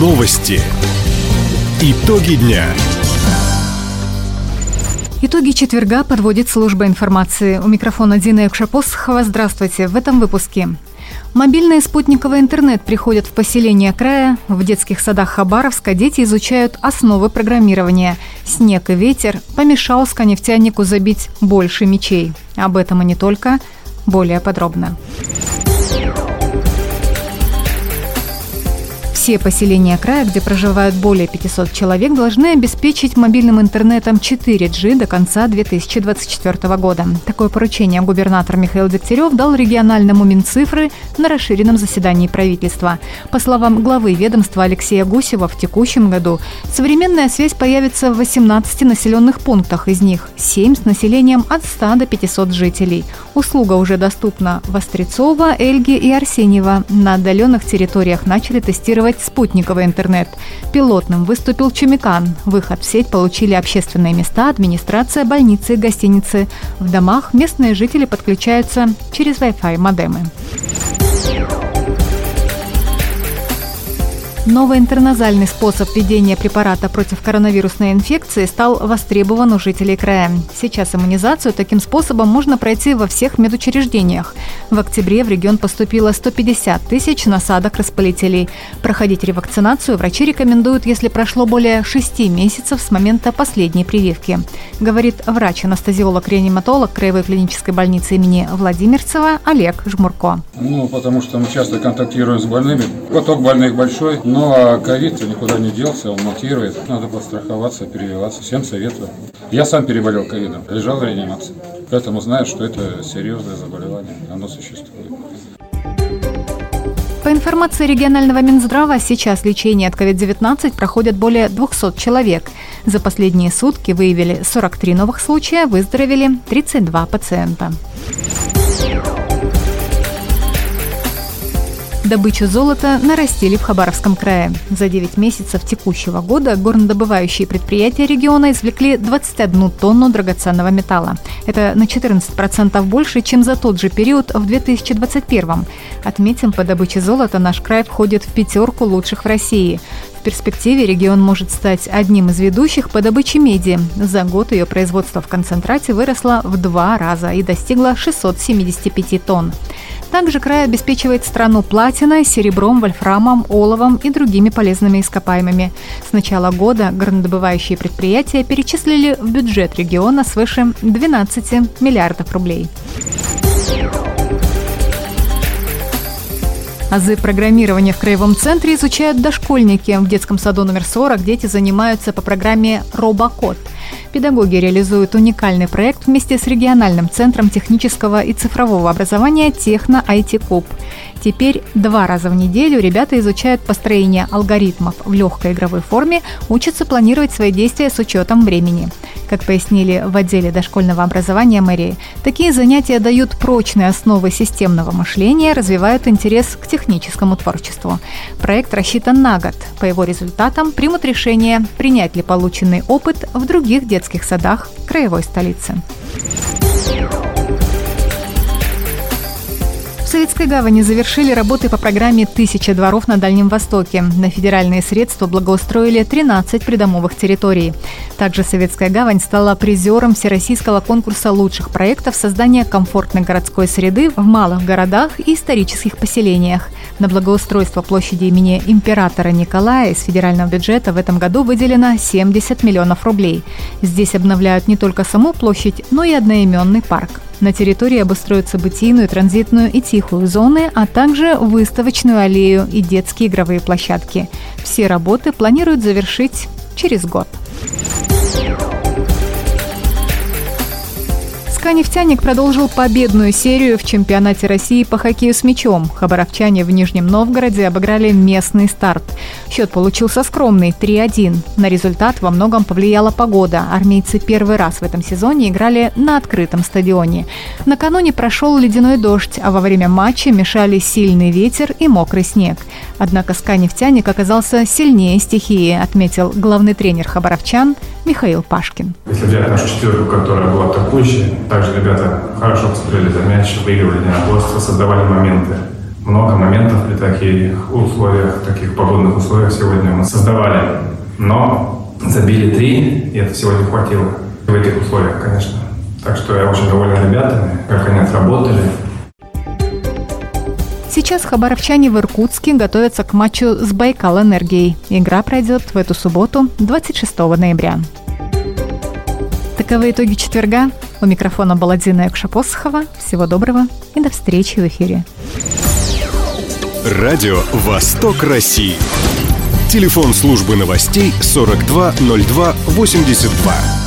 Новости. Итоги дня. Итоги четверга подводит служба информации. У микрофона Дина Экшапосхова. Здравствуйте. В этом выпуске. Мобильный и спутниковый интернет приходят в поселение края. В детских садах Хабаровска дети изучают основы программирования. Снег и ветер помешал сканефтянику забить больше мечей. Об этом и не только. Более подробно. Все поселения края, где проживают более 500 человек, должны обеспечить мобильным интернетом 4G до конца 2024 года. Такое поручение губернатор Михаил Дегтярев дал региональному Минцифры на расширенном заседании правительства. По словам главы ведомства Алексея Гусева, в текущем году современная связь появится в 18 населенных пунктах, из них 7 с населением от 100 до 500 жителей. Услуга уже доступна в Острецово, Эльге и Арсеньево. На отдаленных территориях начали тестировать реализовать спутниковый интернет. Пилотным выступил Чумикан. Выход в сеть получили общественные места, администрация, больницы, гостиницы. В домах местные жители подключаются через Wi-Fi модемы. Новый интерназальный способ введения препарата против коронавирусной инфекции стал востребован у жителей края. Сейчас иммунизацию таким способом можно пройти во всех медучреждениях. В октябре в регион поступило 150 тысяч насадок распылителей. Проходить ревакцинацию врачи рекомендуют, если прошло более 6 месяцев с момента последней прививки. Говорит врач-анестезиолог-реаниматолог Краевой клинической больницы имени Владимирцева Олег Жмурко. Ну, потому что мы часто контактируем с больными. Поток больных большой, ну а ковид никуда не делся, он мутирует. Надо подстраховаться, перевиваться. Всем советую. Я сам переболел ковидом, лежал в реанимации. Поэтому знаю, что это серьезное заболевание. Оно существует. По информации регионального Минздрава, сейчас лечение от COVID-19 проходят более 200 человек. За последние сутки выявили 43 новых случая, выздоровели 32 пациента. Добычу золота нарастили в Хабаровском крае. За 9 месяцев текущего года горнодобывающие предприятия региона извлекли 21 тонну драгоценного металла. Это на 14% больше, чем за тот же период в 2021. Отметим, по добыче золота наш край входит в пятерку лучших в России. В перспективе регион может стать одним из ведущих по добыче меди. За год ее производство в концентрате выросло в два раза и достигло 675 тонн. Также край обеспечивает страну платиной, серебром, вольфрамом, оловом и другими полезными ископаемыми. С начала года горнодобывающие предприятия перечислили в бюджет региона свыше 12 миллиардов рублей. Азы программирования в Краевом центре изучают дошкольники. В детском саду номер 40 дети занимаются по программе «Робокод». Педагоги реализуют уникальный проект вместе с региональным центром технического и цифрового образования «Техно IT Куб». Теперь два раза в неделю ребята изучают построение алгоритмов в легкой игровой форме, учатся планировать свои действия с учетом времени. Как пояснили в отделе дошкольного образования мэрии, такие занятия дают прочные основы системного мышления, развивают интерес к техническому творчеству. Проект рассчитан на год. По его результатам примут решение, принять ли полученный опыт в других детских садах краевой столицы. Советской гавани завершили работы по программе «Тысяча дворов на Дальнем Востоке». На федеральные средства благоустроили 13 придомовых территорий. Также Советская гавань стала призером Всероссийского конкурса лучших проектов создания комфортной городской среды в малых городах и исторических поселениях. На благоустройство площади имени императора Николая из федерального бюджета в этом году выделено 70 миллионов рублей. Здесь обновляют не только саму площадь, но и одноименный парк. На территории обустроят событийную, транзитную и тихую зоны, а также выставочную аллею и детские игровые площадки. Все работы планируют завершить через год. ЦСКА «Нефтяник» продолжил победную серию в чемпионате России по хоккею с мячом. Хабаровчане в Нижнем Новгороде обыграли местный старт. Счет получился скромный – 3-1. На результат во многом повлияла погода. Армейцы первый раз в этом сезоне играли на открытом стадионе. Накануне прошел ледяной дождь, а во время матча мешали сильный ветер и мокрый снег. Однако СКА «Нефтяник» оказался сильнее стихии, отметил главный тренер хабаровчан Михаил Пашкин. Если взять нашу четверку, которая была атакующей, также ребята хорошо посмотрели за мяч, выигрывали единоборства, создавали моменты. Много моментов при таких условиях, таких погодных условиях сегодня мы создавали. Но забили три, и это сегодня хватило в этих условиях, конечно. Так что я очень доволен ребятами, как они отработали. Сейчас хабаровчане в Иркутске готовятся к матчу с Байкал Энергией. Игра пройдет в эту субботу, 26 ноября. Таковы итоги четверга. У микрофона была Дина Якшапосхова. Всего доброго и до встречи в эфире. Радио «Восток России». Телефон службы новостей 420282.